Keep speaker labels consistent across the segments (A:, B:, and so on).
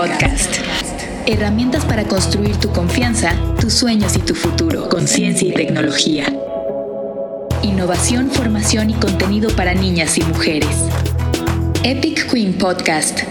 A: Podcast. Herramientas para construir tu confianza, tus sueños y tu futuro con ciencia y tecnología. Innovación, formación y contenido para niñas y mujeres. Epic Queen Podcast.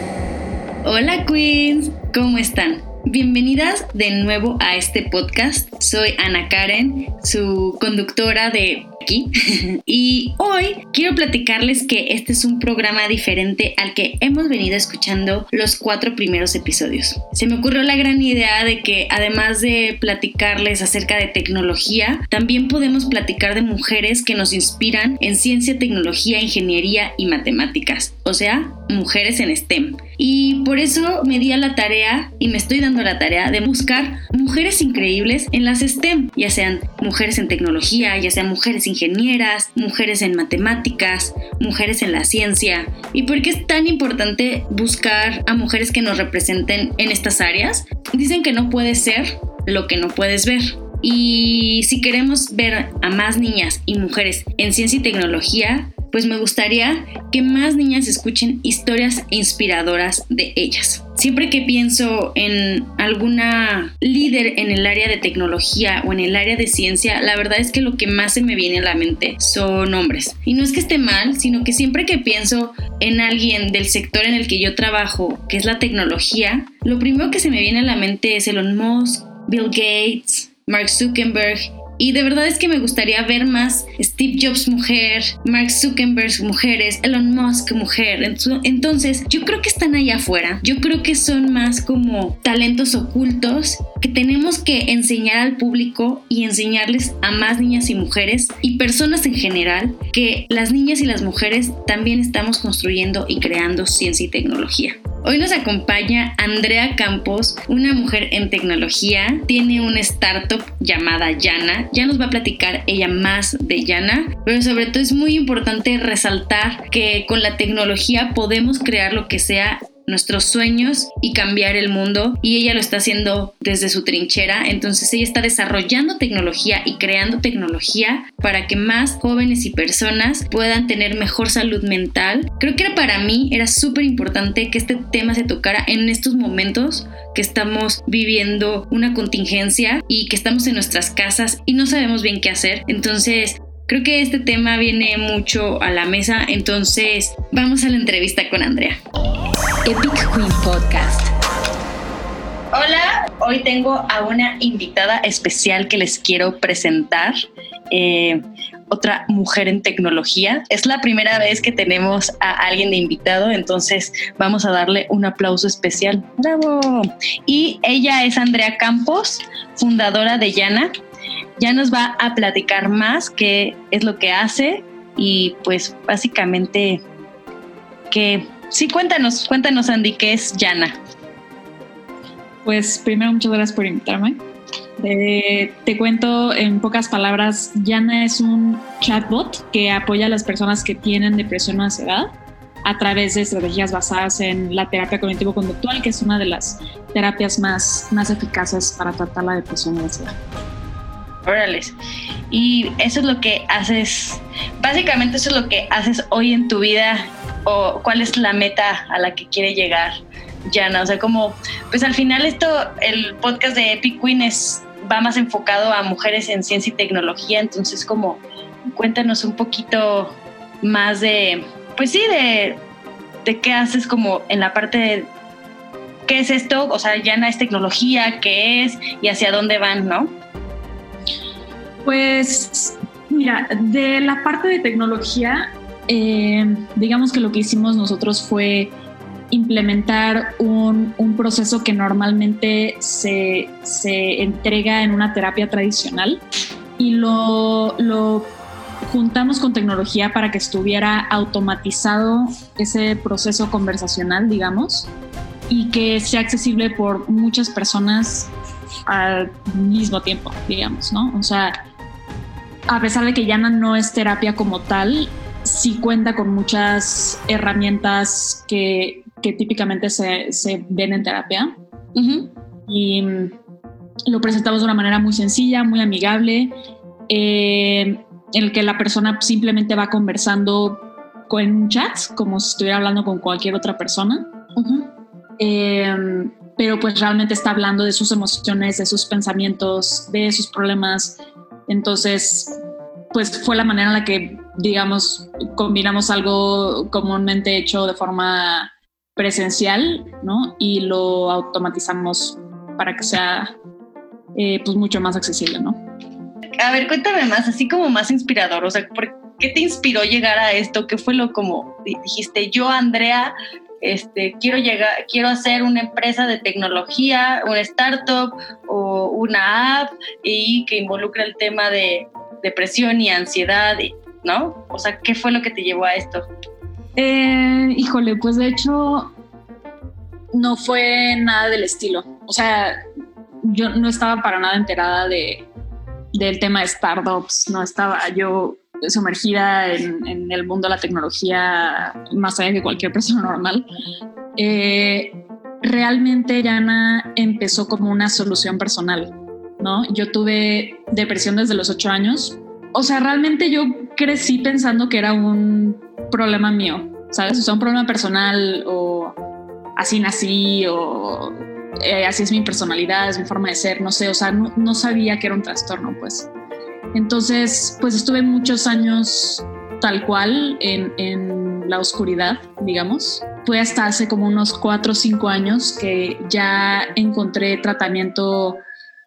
B: Hola Queens, ¿cómo están? Bienvenidas de nuevo a este podcast. Soy Ana Karen, su conductora de aquí. y hoy quiero platicarles que este es un programa diferente al que hemos venido escuchando los cuatro primeros episodios. Se me ocurrió la gran idea de que además de platicarles acerca de tecnología, también podemos platicar de mujeres que nos inspiran en ciencia, tecnología, ingeniería y matemáticas. O sea, mujeres en STEM. Y por eso me di a la tarea y me estoy dando la tarea de buscar mujeres increíbles en las STEM, ya sean mujeres en tecnología, ya sean mujeres ingenieras, mujeres en matemáticas, mujeres en la ciencia. ¿Y por qué es tan importante buscar a mujeres que nos representen en estas áreas? Dicen que no puede ser lo que no puedes ver. Y si queremos ver a más niñas y mujeres en ciencia y tecnología, pues me gustaría que más niñas escuchen historias inspiradoras de ellas. Siempre que pienso en alguna líder en el área de tecnología o en el área de ciencia, la verdad es que lo que más se me viene a la mente son hombres. Y no es que esté mal, sino que siempre que pienso en alguien del sector en el que yo trabajo, que es la tecnología, lo primero que se me viene a la mente es Elon Musk, Bill Gates, Mark Zuckerberg y de verdad es que me gustaría ver más Steve Jobs mujer, Mark Zuckerberg mujeres, Elon Musk mujer. Entonces, yo creo que están allá afuera. Yo creo que son más como talentos ocultos que tenemos que enseñar al público y enseñarles a más niñas y mujeres y personas en general que las niñas y las mujeres también estamos construyendo y creando ciencia y tecnología. Hoy nos acompaña Andrea Campos, una mujer en tecnología, tiene una startup llamada Yana, ya nos va a platicar ella más de Yana, pero sobre todo es muy importante resaltar que con la tecnología podemos crear lo que sea nuestros sueños y cambiar el mundo y ella lo está haciendo desde su trinchera, entonces ella está desarrollando tecnología y creando tecnología para que más jóvenes y personas puedan tener mejor salud mental. Creo que para mí era súper importante que este tema se tocara en estos momentos que estamos viviendo una contingencia y que estamos en nuestras casas y no sabemos bien qué hacer. Entonces, Creo que este tema viene mucho a la mesa, entonces vamos a la entrevista con Andrea.
A: Epic Queen Podcast.
B: Hola, hoy tengo a una invitada especial que les quiero presentar. Eh, otra mujer en tecnología. Es la primera vez que tenemos a alguien de invitado, entonces vamos a darle un aplauso especial. ¡Bravo! Y ella es Andrea Campos, fundadora de Yana. Ya nos va a platicar más qué es lo que hace y pues básicamente que Sí, cuéntanos, cuéntanos Andy, ¿qué es Yana?
C: Pues primero muchas gracias por invitarme. Eh, te cuento en pocas palabras, Yana es un chatbot que apoya a las personas que tienen depresión o ansiedad a través de estrategias basadas en la terapia cognitivo-conductual, que es una de las terapias más, más eficaces para tratar la depresión y la ansiedad.
B: Y eso es lo que haces, básicamente eso es lo que haces hoy en tu vida o cuál es la meta a la que quiere llegar Jana. O sea, como, pues al final esto, el podcast de Epic Queen es, va más enfocado a mujeres en ciencia y tecnología, entonces como cuéntanos un poquito más de, pues sí, de, de qué haces como en la parte de qué es esto, o sea, Yana es tecnología, qué es y hacia dónde van, ¿no?
C: Pues mira, de la parte de tecnología, eh, digamos que lo que hicimos nosotros fue implementar un, proceso que normalmente se, entrega en una terapia tradicional y lo, lo juntamos con tecnología para que estuviera automatizado ese proceso conversacional, digamos, y que sea accesible por muchas personas al mismo tiempo, digamos, ¿no? O sea, a pesar de que Yana no es terapia como tal, sí cuenta con muchas herramientas que, típicamente se, ven en terapia. Y lo presentamos de una manera muy sencilla, muy amigable, eh, en el que la persona simplemente va conversando con un chat, como si estuviera hablando con cualquier otra persona. Eh, pero pues realmente está hablando de sus emociones, de sus pensamientos, de sus problemas. Entonces, pues fue la manera en la que, digamos, combinamos algo comúnmente hecho de forma presencial, ¿no? Y lo automatizamos para que sea, eh, pues, mucho más accesible, ¿no?
B: A ver, cuéntame más, así como más inspirador, o sea, ¿por qué te inspiró llegar a esto? ¿Qué fue lo como dijiste, yo, Andrea, este, quiero llegar, quiero hacer una empresa de tecnología, una startup o una app y que involucre el tema de depresión y ansiedad, ¿no? O sea, ¿qué fue lo que te llevó a esto?
C: Eh, híjole, pues de hecho no fue nada del estilo. O sea, yo no estaba para nada enterada de, del tema de startups, no estaba yo sumergida en, el mundo de la tecnología más allá que cualquier persona normal. Eh, realmente Yana empezó como una solución personal, ¿no? Yo tuve depresión desde los ocho años. O sea, realmente yo crecí pensando que era un problema mío, ¿sabes? O sea, un problema personal o así nací o eh, así es mi personalidad, es mi forma de ser, no sé, o sea, no, no sabía que era un trastorno, pues. Entonces, pues estuve muchos años tal cual en, la oscuridad, digamos. Fue hasta hace como unos cuatro o cinco años que ya encontré tratamiento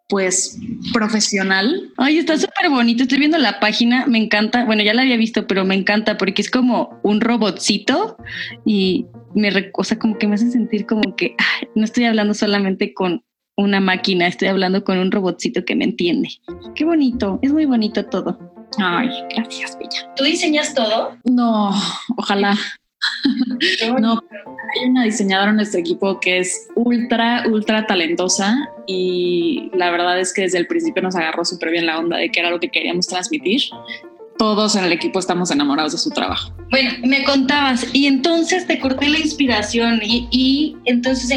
C: pues profesional.
B: Ay, está súper bonito. Estoy viendo la página, me encanta. Bueno, ya la había visto, pero me encanta porque es como un robotcito y me, o sea, como que me hace sentir como que no estoy hablando solamente con una máquina, estoy hablando con un robotcito que me entiende. Qué bonito, es muy bonito todo.
C: Ay, gracias, Bella.
B: ¿Tú diseñas todo?
C: No, ojalá. no, hay una diseñadora en nuestro equipo que es ultra, ultra talentosa y la verdad es que desde el principio nos agarró súper bien la onda de que era lo que queríamos transmitir todos en el equipo estamos enamorados de su trabajo.
B: Bueno, me contabas, y entonces te corté la inspiración y, entonces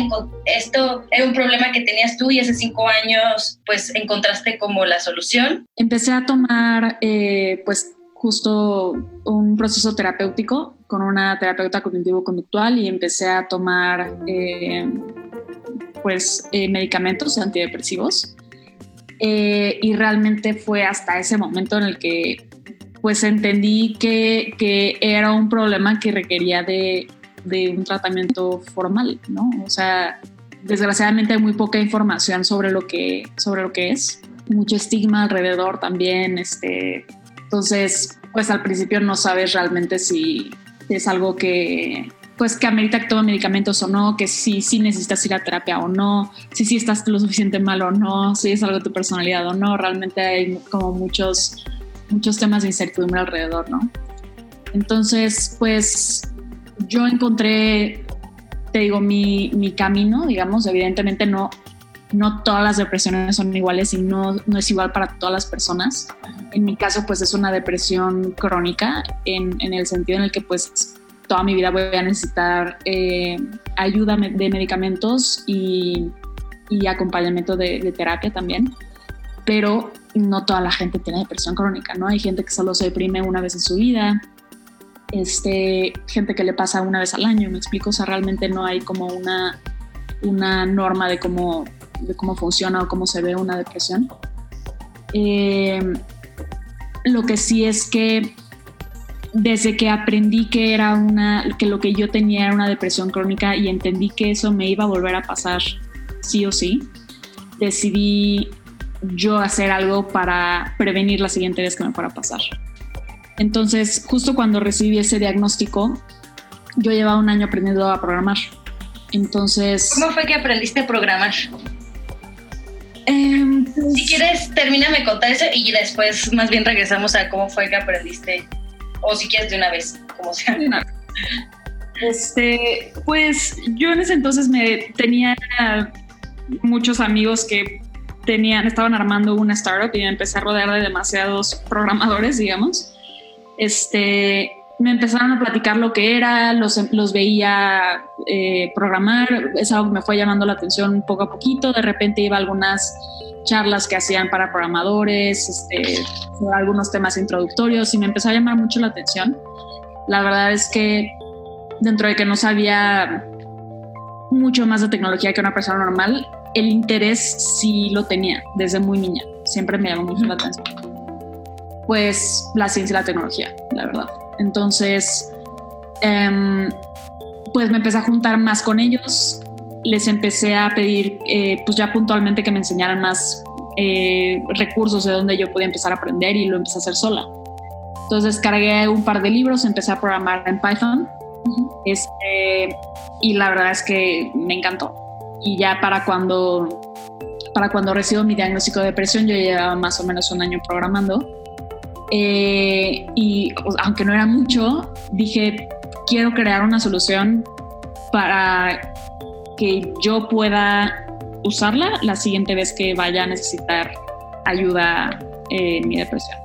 B: esto era un problema que tenías tú y hace cinco años pues encontraste como la solución.
C: Empecé a tomar eh, pues justo un proceso terapéutico con una terapeuta cognitivo-conductual y empecé a tomar eh, pues eh, medicamentos antidepresivos. y realmente fue hasta ese momento en el que pues entendí que, que era un problema que requería de, de, un tratamiento formal, ¿no? O sea, desgraciadamente hay muy poca información sobre lo que, sobre lo que es, mucho estigma alrededor también, este, entonces, pues al principio no sabes realmente si es algo que, pues que amerita que tome medicamentos o no, que si sí, necesitas ir a terapia o no, si sí estás lo suficiente mal o no, si es algo de tu personalidad o no, realmente hay como muchos muchos temas de incertidumbre alrededor, ¿no? Entonces, pues yo encontré, te digo, mi, mi camino, digamos, evidentemente no, no todas las depresiones son iguales y no, no es igual para todas las personas. En mi caso, pues es una depresión crónica en, en el sentido en el que pues toda mi vida voy a necesitar eh, ayuda de medicamentos y, y acompañamiento de, de terapia también. Pero no toda la gente tiene depresión crónica, ¿no? Hay gente que solo se deprime una vez en su vida, este, gente que le pasa una vez al año, me explico, o sea, realmente no hay como una, una norma de cómo, de cómo funciona o cómo se ve una depresión. Eh, lo que sí es que desde que aprendí que era una, que lo que yo tenía era una depresión crónica y entendí que eso me iba a volver a pasar sí o sí, decidí yo hacer algo para prevenir la siguiente vez que me fuera a pasar. Entonces, justo cuando recibí ese diagnóstico, yo llevaba un año aprendiendo a programar. Entonces...
B: ¿Cómo fue que aprendiste a programar?
C: Em, pues
B: si quieres, termíname contar eso y después más bien regresamos a cómo fue que aprendiste. O si quieres de una vez, como sea.
C: Este, pues yo en ese entonces me tenía muchos amigos que tenían, estaban armando una startup y empecé a rodear de demasiados programadores, digamos. Este, me empezaron a platicar lo que era, los, los veía eh, programar, eso me fue llamando la atención poco a poquito, de repente iba a algunas charlas que hacían para programadores, este, algunos temas introductorios y me empezó a llamar mucho la atención. La verdad es que dentro de que no sabía mucho más de tecnología que una persona normal, el interés sí lo tenía desde muy niña. Siempre me llamó mucho la atención. Pues la ciencia y la tecnología, la verdad. Entonces, em, pues me empecé a juntar más con ellos. Les empecé a pedir, eh, pues ya puntualmente que me enseñaran más eh, recursos de donde yo podía empezar a aprender y lo empecé a hacer sola. Entonces cargué un par de libros, empecé a programar en Python este, y la verdad es que me encantó. Y ya para cuando, para cuando recibo mi diagnóstico de depresión, yo llevaba más o menos un año programando. Eh, y aunque no era mucho, dije, quiero crear una solución para que yo pueda usarla la siguiente vez que vaya a necesitar ayuda en mi depresión.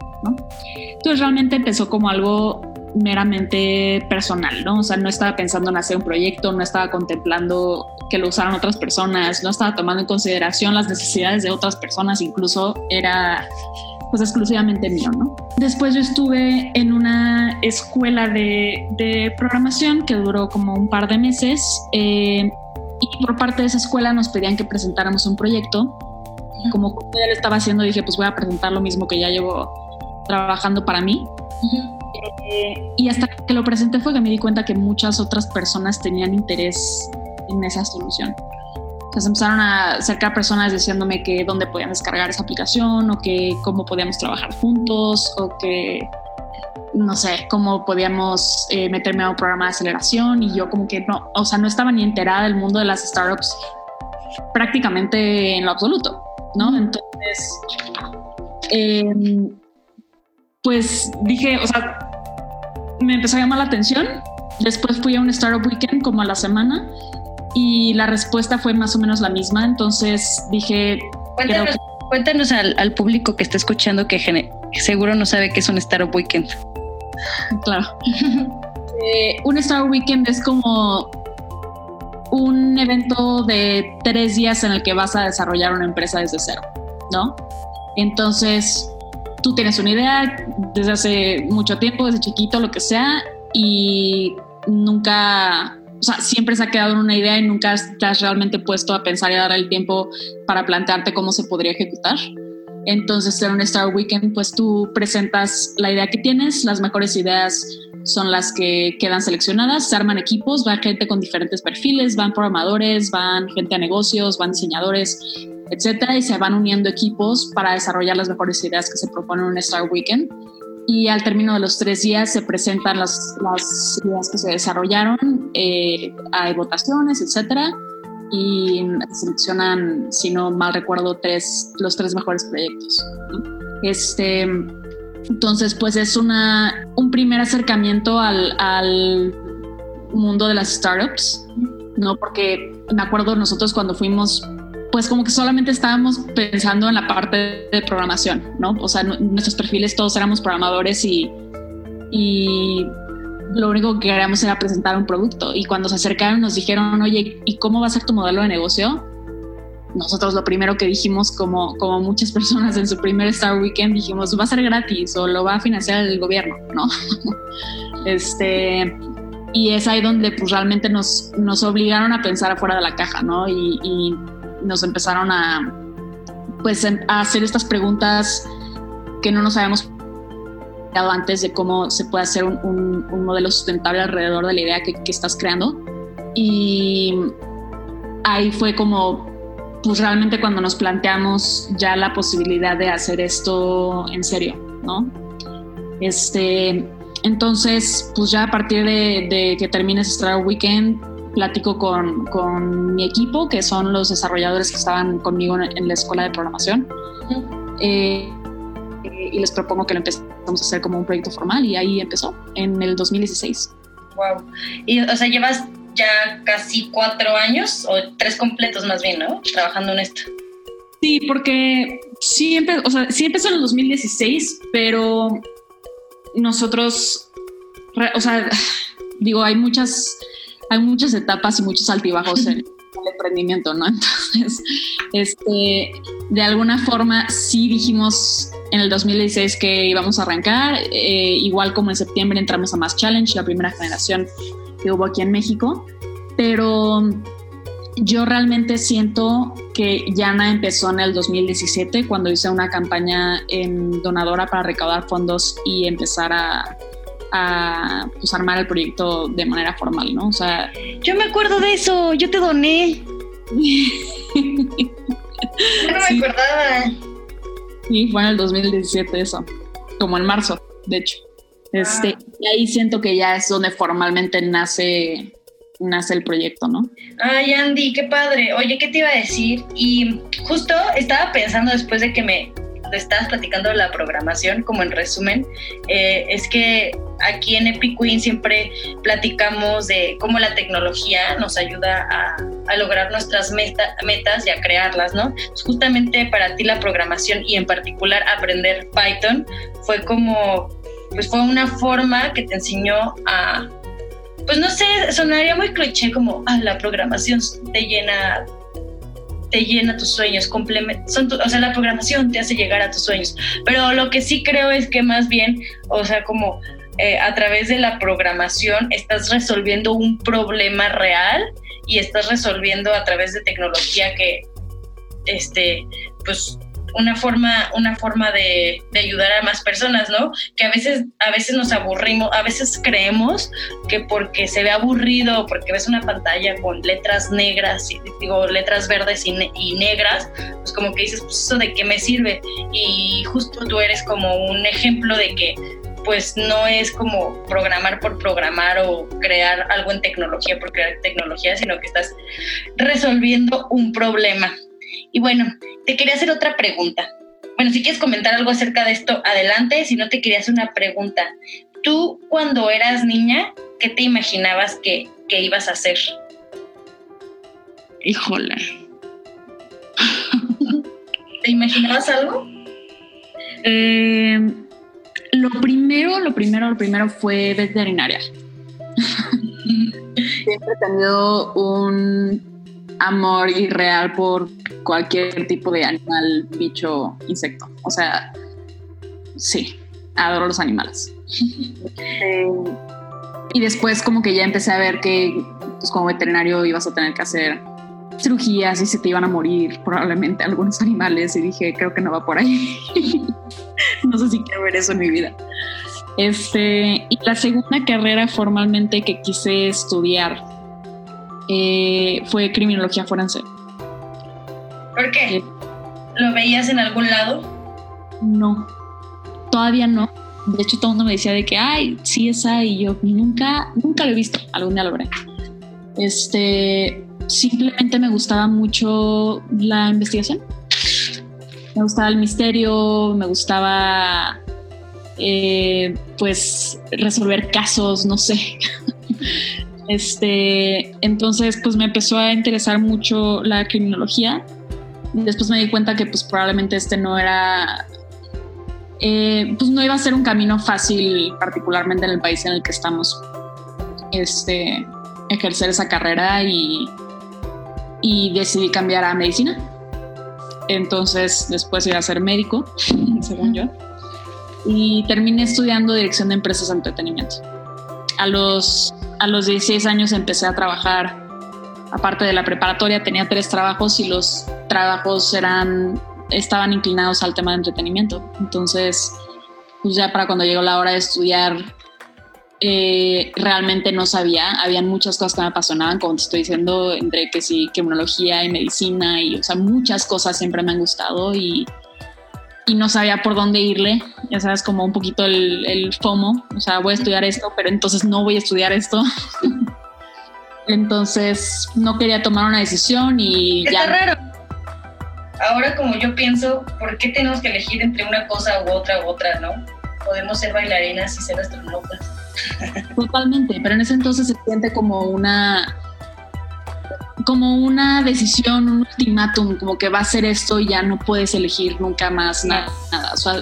C: Entonces realmente empezó como algo meramente personal, ¿no? O sea, no estaba pensando en hacer un proyecto, no estaba contemplando que lo usaran otras personas, no estaba tomando en consideración las necesidades de otras personas, incluso era pues exclusivamente mío, ¿no? Después yo estuve en una escuela de, de programación que duró como un par de meses eh, y por parte de esa escuela nos pedían que presentáramos un proyecto. Como ya lo estaba haciendo, dije, pues voy a presentar lo mismo que ya llevo trabajando para mí. Eh, y hasta que lo presenté fue que me di cuenta que muchas otras personas tenían interés en esa solución. Entonces empezaron a acercar personas diciéndome que dónde podían descargar esa aplicación o que cómo podíamos trabajar juntos o que no sé, cómo podíamos eh, meterme a un programa de aceleración y yo como que no, o sea, no estaba ni enterada del mundo de las startups prácticamente en lo absoluto, ¿no? Entonces, em, pues dije, o sea, me empezó a llamar la atención. Después fui a un Startup Weekend como a la semana y la respuesta fue más o menos la misma. Entonces dije...
D: Cuéntanos, cuéntanos al, al, público que está escuchando que seguro no sabe qué es un Startup Weekend.
C: Claro. eh, un Star Weekend es como un evento de tres días en el que vas a desarrollar una empresa desde cero, ¿no? Entonces, tú tienes una idea desde hace mucho tiempo, desde chiquito, lo que sea, y nunca, o sea, siempre se ha quedado en una idea y nunca te has realmente puesto a pensar y a dar el tiempo para plantearte cómo se podría ejecutar. Entonces, en un Star Weekend, pues tú presentas la idea que tienes, las mejores ideas son las que quedan seleccionadas, se arman equipos, va gente con diferentes perfiles, van programadores, van gente a negocios, van diseñadores, etcétera, y se van uniendo equipos para desarrollar las mejores ideas que se proponen en un Star Weekend. Y al término de los tres días se presentan las, las ideas que se desarrollaron, eh, hay votaciones, etcétera y seleccionan, si no mal recuerdo, tres, los tres mejores proyectos. Este, entonces, pues es una, un primer acercamiento al, al mundo de las startups, ¿no? Porque me acuerdo nosotros cuando fuimos pues como que solamente estábamos pensando en la parte de programación, ¿no? O sea, nuestros perfiles todos éramos programadores y, y lo único que queríamos era presentar un producto y cuando se acercaron nos dijeron, oye, ¿y cómo va a ser tu modelo de negocio? Nosotros lo primero que dijimos, como, como muchas personas en su primer Star Weekend, dijimos, va a ser gratis o lo va a financiar el gobierno, ¿no? este, y es ahí donde pues realmente nos, nos obligaron a pensar afuera de la caja, ¿no? Y, y nos empezaron a, pues, a hacer estas preguntas que no nos habíamos antes de cómo se puede hacer un, modelo sustentable alrededor de la idea que, estás creando. Y ahí fue como, pues realmente cuando nos planteamos ya la posibilidad de hacer esto en serio, ¿no? Este, entonces, pues ya a partir de, que termine ese Star Weekend, platico con, con, mi equipo, que son los desarrolladores que estaban conmigo en, la escuela de programación y les propongo que lo empecemos a hacer como un proyecto formal y ahí empezó en el 2016.
D: Wow. Y o sea, llevas ya casi cuatro años o tres completos más bien, ¿no? Trabajando en esto.
C: Sí, porque sí, o sea, sí empezó en el 2016, pero nosotros, o sea, digo, hay muchas, hay muchas etapas y muchos altibajos en, el emprendimiento, ¿no? Entonces, este, de alguna forma sí dijimos en el 2016 que íbamos a arrancar, eh, igual como en septiembre entramos a Mass Challenge, la primera generación que hubo aquí en México, pero yo realmente siento que Yana empezó en el 2017 cuando hice una campaña donadora para recaudar fondos y empezar a, a pues, armar el proyecto de manera formal, ¿no? O sea,
D: yo me acuerdo de eso, yo te doné.
B: yo no me acordaba.
C: Sí, fue en el 2017 eso, como en marzo, de hecho. Este, ah. y ahí siento que ya es donde formalmente nace nace el proyecto, ¿no?
B: Ay, Andy, qué padre. Oye, ¿qué te iba a decir? Y justo estaba pensando después de que me estabas platicando la programación, como en resumen, eh, es que aquí en Epic Queen siempre platicamos de cómo la tecnología nos ayuda a, lograr nuestras metas y a crearlas, ¿no? Justamente para ti la programación y en particular aprender Python fue como, pues fue una forma que te enseñó a pues no sé, sonaría muy cliché como, ah, la programación te llena te llena tus sueños, son o sea, la programación te hace llegar a tus sueños, pero lo que sí creo es que más bien, o sea, como eh, a través de la programación estás resolviendo un problema real y estás resolviendo a través de tecnología que, este, pues una forma, una forma de, ayudar a más personas, ¿no? Que a veces, a veces nos aburrimos, a veces creemos que porque se ve aburrido, porque ves una pantalla con letras negras, digo, letras verdes y, y negras, pues como que dices, pues eso de qué me sirve. Y justo tú eres como un ejemplo de que pues no es como programar por programar o crear algo en tecnología por crear tecnología, sino que estás resolviendo un problema. Y bueno, te quería hacer otra pregunta. Bueno, si quieres comentar algo acerca de esto, adelante. Si no, te quería hacer una pregunta. Tú, cuando eras niña, ¿qué te imaginabas que, ibas a hacer?
C: Híjole.
B: ¿Te imaginabas algo?
C: Eh, lo primero, lo primero, lo primero fue veterinaria. Siempre he tenido un amor irreal por cualquier tipo de animal, bicho, insecto. O sea, sí, adoro los animales. y después como que ya empecé a ver que pues, como veterinario ibas a tener que hacer cirugías y se te iban a morir probablemente algunos animales y dije, creo que no va por ahí. no sé si quiero ver eso en mi vida. Este, y la segunda carrera formalmente que quise estudiar eh, fue criminología forense.
B: ¿Por qué? Eh, ¿Lo veías en algún lado?
C: No, todavía no. De hecho, todo el mundo me decía de que, ay, sí, esa, y yo nunca, nunca lo he visto. Algún día lo veré. Este, simplemente me gustaba mucho la investigación. Me gustaba el misterio, me gustaba, eh, pues, resolver casos, no sé. Este, entonces, pues me empezó a interesar mucho la criminología. Después me di cuenta que pues probablemente este no era, eh, pues no iba a ser un camino fácil, particularmente en el país en el que estamos, este, ejercer esa carrera y, y decidí cambiar a medicina. Entonces, después iba a ser médico, según yo. Y terminé estudiando dirección de empresas de entretenimiento. A los a los 16 años empecé a trabajar, aparte de la preparatoria, tenía tres trabajos y los trabajos eran, estaban inclinados al tema de entretenimiento. Entonces, pues ya para cuando llegó la hora de estudiar, eh, realmente no sabía, habían muchas cosas que me apasionaban, como te estoy diciendo, entre que sí, criminología y medicina, y o sea, muchas cosas siempre me han gustado y y no sabía por dónde irle, ya sabes, como un poquito el, el FOMO, o sea, voy a estudiar esto, pero entonces no voy a estudiar esto. entonces no quería tomar una decisión y
B: Está raro. Ahora como yo pienso, ¿por qué tenemos que elegir entre una cosa u otra u otra, no? Podemos ser bailarinas y ser astronautas.
C: Totalmente, pero en ese entonces se siente como una como una decisión, un ultimátum, como que va a ser esto y ya no puedes elegir nunca más nada. O sea,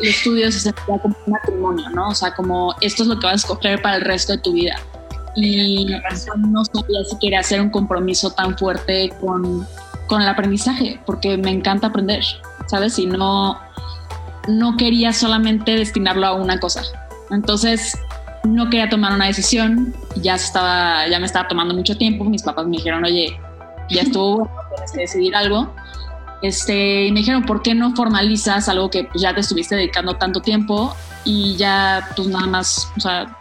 C: el estudio se sentía como un matrimonio, ¿no? O sea, como esto es lo que vas a escoger para el resto de tu vida. Y no sabía si quería hacer un compromiso tan fuerte con, con el aprendizaje, porque me encanta aprender, ¿sabes? Y no, no quería solamente destinarlo a una cosa. Entonces, no quería tomar una decisión, ya, estaba, ya me estaba tomando mucho tiempo, mis papás me dijeron, oye, ya estuvo, tienes que decidir algo. Este, y me dijeron, ¿por qué no formalizas algo que pues, ya te estuviste dedicando tanto tiempo y ya pues nada más, o sea,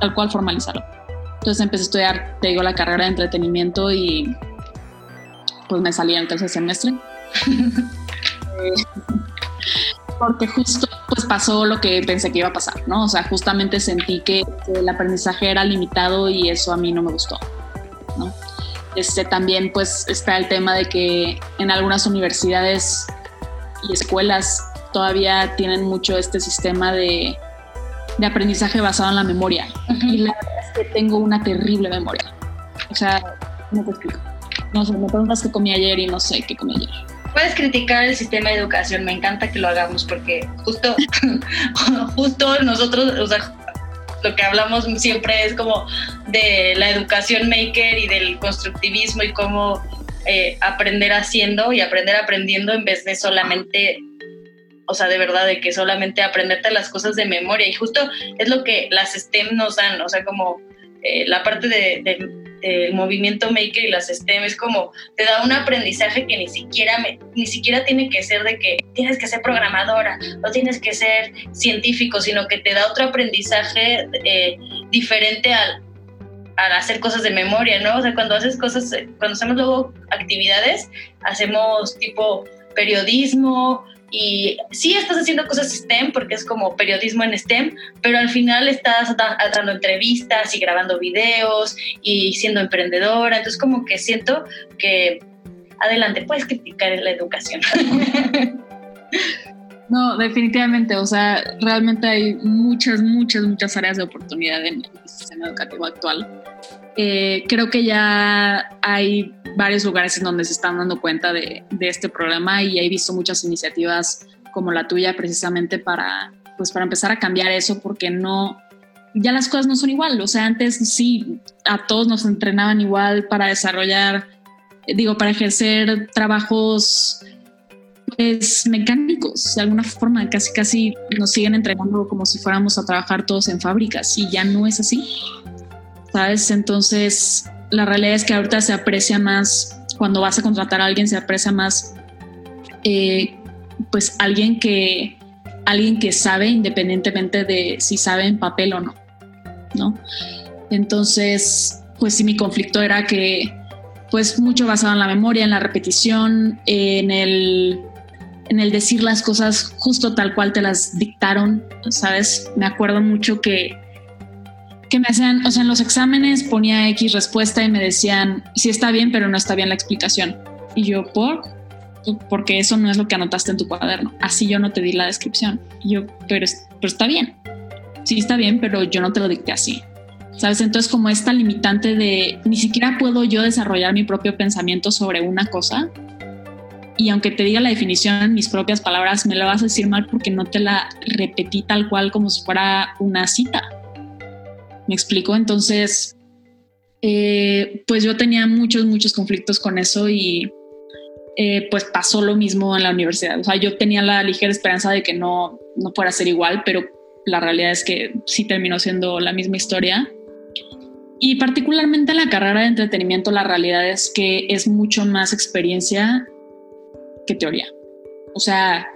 C: tal cual formalizarlo? Entonces empecé a estudiar, te digo, la carrera de entretenimiento y pues me salí en el tercer semestre. porque justo pues pasó lo que pensé que iba a pasar, ¿no? O sea, justamente sentí que el aprendizaje era limitado y eso a mí no me gustó, ¿no? Este, también pues está el tema de que en algunas universidades y escuelas todavía tienen mucho este sistema de, de aprendizaje basado en la memoria. Y la verdad es que tengo una terrible memoria. O sea, no te explico. No sé, me preguntas qué comí ayer y no sé qué comí ayer.
B: Puedes criticar el sistema de educación, me encanta que lo hagamos porque justo, justo nosotros, o sea, lo que hablamos siempre es como de la educación maker y del constructivismo y cómo eh, aprender haciendo y aprender aprendiendo en vez de solamente o sea, de verdad, de que solamente aprenderte las cosas de memoria. Y justo es lo que las STEM nos dan, o sea, como eh, la parte de, el movimiento maker y las STEM es como te da un aprendizaje que ni siquiera ni siquiera tiene que ser de que tienes que ser programadora o tienes que ser científico sino que te da otro aprendizaje eh, diferente al al hacer cosas de memoria, ¿no? O sea, cuando haces cosas, cuando hacemos luego actividades, hacemos tipo periodismo, y sí estás haciendo cosas STEM porque es como periodismo en STEM, pero al final estás dando entrevistas y grabando videos y siendo emprendedora, entonces como que siento que adelante, puedes criticar la educación.
C: No, definitivamente, o sea, realmente hay muchas, muchas, muchas áreas de oportunidad en el sistema educativo actual. Eh, creo que ya hay varios lugares en donde se están dando cuenta de, este problema y he visto muchas iniciativas como la tuya precisamente para, pues para empezar a cambiar eso porque no, ya las cosas no son igual. O sea, antes sí, a todos nos entrenaban igual para desarrollar, digo, para ejercer trabajos pues mecánicos, de alguna forma, casi casi nos siguen entrenando como si fuéramos a trabajar todos en fábricas y ya no es así. ¿Sabes? Entonces, la realidad es que ahorita se aprecia más, cuando vas a contratar a alguien, se aprecia más, eh, pues alguien que, alguien que sabe independientemente de si sabe en papel o no, ¿no? Entonces, pues sí, mi conflicto era que, pues mucho basado en la memoria, en la repetición, en el, en el decir las cosas justo tal cual te las dictaron, ¿sabes? Me acuerdo mucho que que me hacían, o sea, en los exámenes ponía X respuesta y me decían, sí está bien, pero no está bien la explicación. Y yo, ¿por? Porque eso no es lo que anotaste en tu cuaderno. Así yo no te di la descripción. Y yo, pero, pero está bien. Sí está bien, pero yo no te lo dicté así. ¿Sabes? Entonces como esta limitante de ni siquiera puedo yo desarrollar mi propio pensamiento sobre una cosa y aunque te diga la definición en mis propias palabras, me la vas a decir mal porque no te la repetí tal cual como si fuera una cita. ¿Me explico? Entonces, eh, pues yo tenía muchos, muchos conflictos con eso y eh, pues pasó lo mismo en la universidad. O sea, yo tenía la ligera esperanza de que no, no fuera a ser igual, pero la realidad es que sí terminó siendo la misma historia. Y particularmente en la carrera de entretenimiento, la realidad es que es mucho más experiencia que teoría. O sea,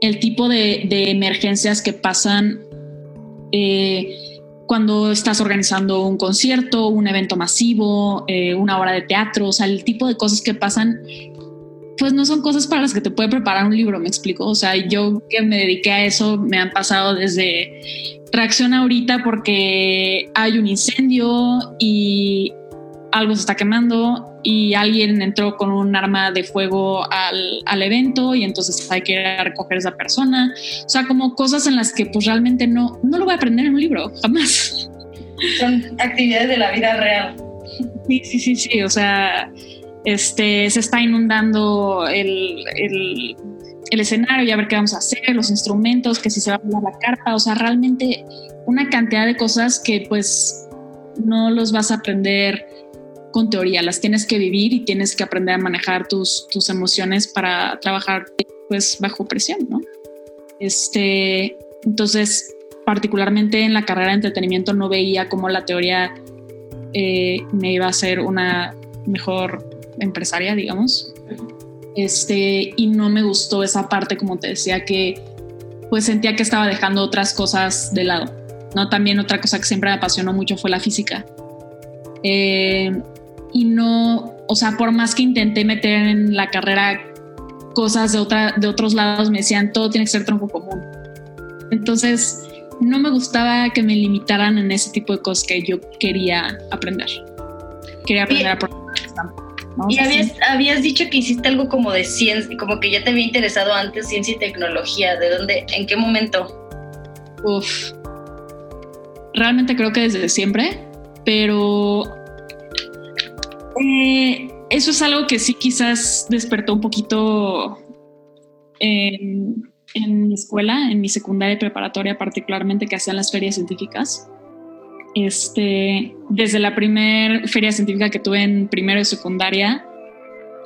C: el tipo de, emergencias que pasan eh, cuando estás organizando un concierto, un evento masivo, eh, una obra de teatro, o sea, el tipo de cosas que pasan, pues no son cosas para las que te puede preparar un libro, me explico. O sea, yo que me dediqué a eso, me han pasado desde reacción ahorita porque hay un incendio y algo se está quemando y alguien entró con un arma de fuego al, al, evento y entonces hay que ir a recoger a esa persona. O sea, como cosas en las que pues realmente no, no lo voy a aprender en un libro, jamás.
B: Son actividades de la vida real.
C: Sí, sí, sí, sí. O sea, este, se está inundando el, el, el escenario y a ver qué vamos a hacer, los instrumentos, que si se va a poner la carta. O sea, realmente una cantidad de cosas que pues no los vas a aprender con teoría, las tienes que vivir y tienes que aprender a manejar tus, tus emociones para trabajar pues bajo presión, ¿no? Este, entonces, particularmente en la carrera de entretenimiento no veía cómo la teoría eh, me iba a hacer una mejor empresaria, digamos. Este, y no me gustó esa parte, como te decía, que pues sentía que estaba dejando otras cosas de lado. ¿no? También otra cosa que siempre me apasionó mucho fue la física. Eh, y no, o sea, por más que intenté meter en la carrera cosas de, otra, de otros lados, me decían, todo tiene que ser tronco común. Entonces, no me gustaba que me limitaran en ese tipo de cosas que yo quería aprender. Quería aprender a
B: Y habías, habías, dicho que hiciste algo como de ciencia, como que ya te había interesado antes ciencia y tecnología. ¿De dónde? ¿En qué momento?
C: Uf. Realmente creo que desde siempre, pero eh, eso es algo que sí quizás despertó un poquito en, en mi escuela, en mi secundaria preparatoria particularmente, que hacían las ferias científicas. Este, desde la primera feria científica que tuve en primero y secundaria,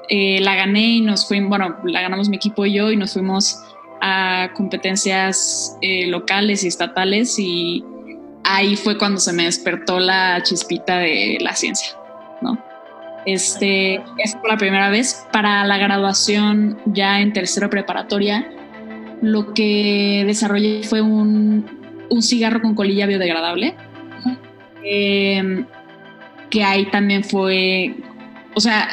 C: eh, la gané y nos fuimos, bueno, la ganamos mi equipo y yo y nos fuimos a competencias eh, locales y estatales y ahí fue cuando se me despertó la chispita de la ciencia, ¿no? Este, esa fue la primera vez. Para la graduación ya en tercero preparatoria, lo que desarrollé fue un, un cigarro con colilla biodegradable, em, que ahí también fue, o sea,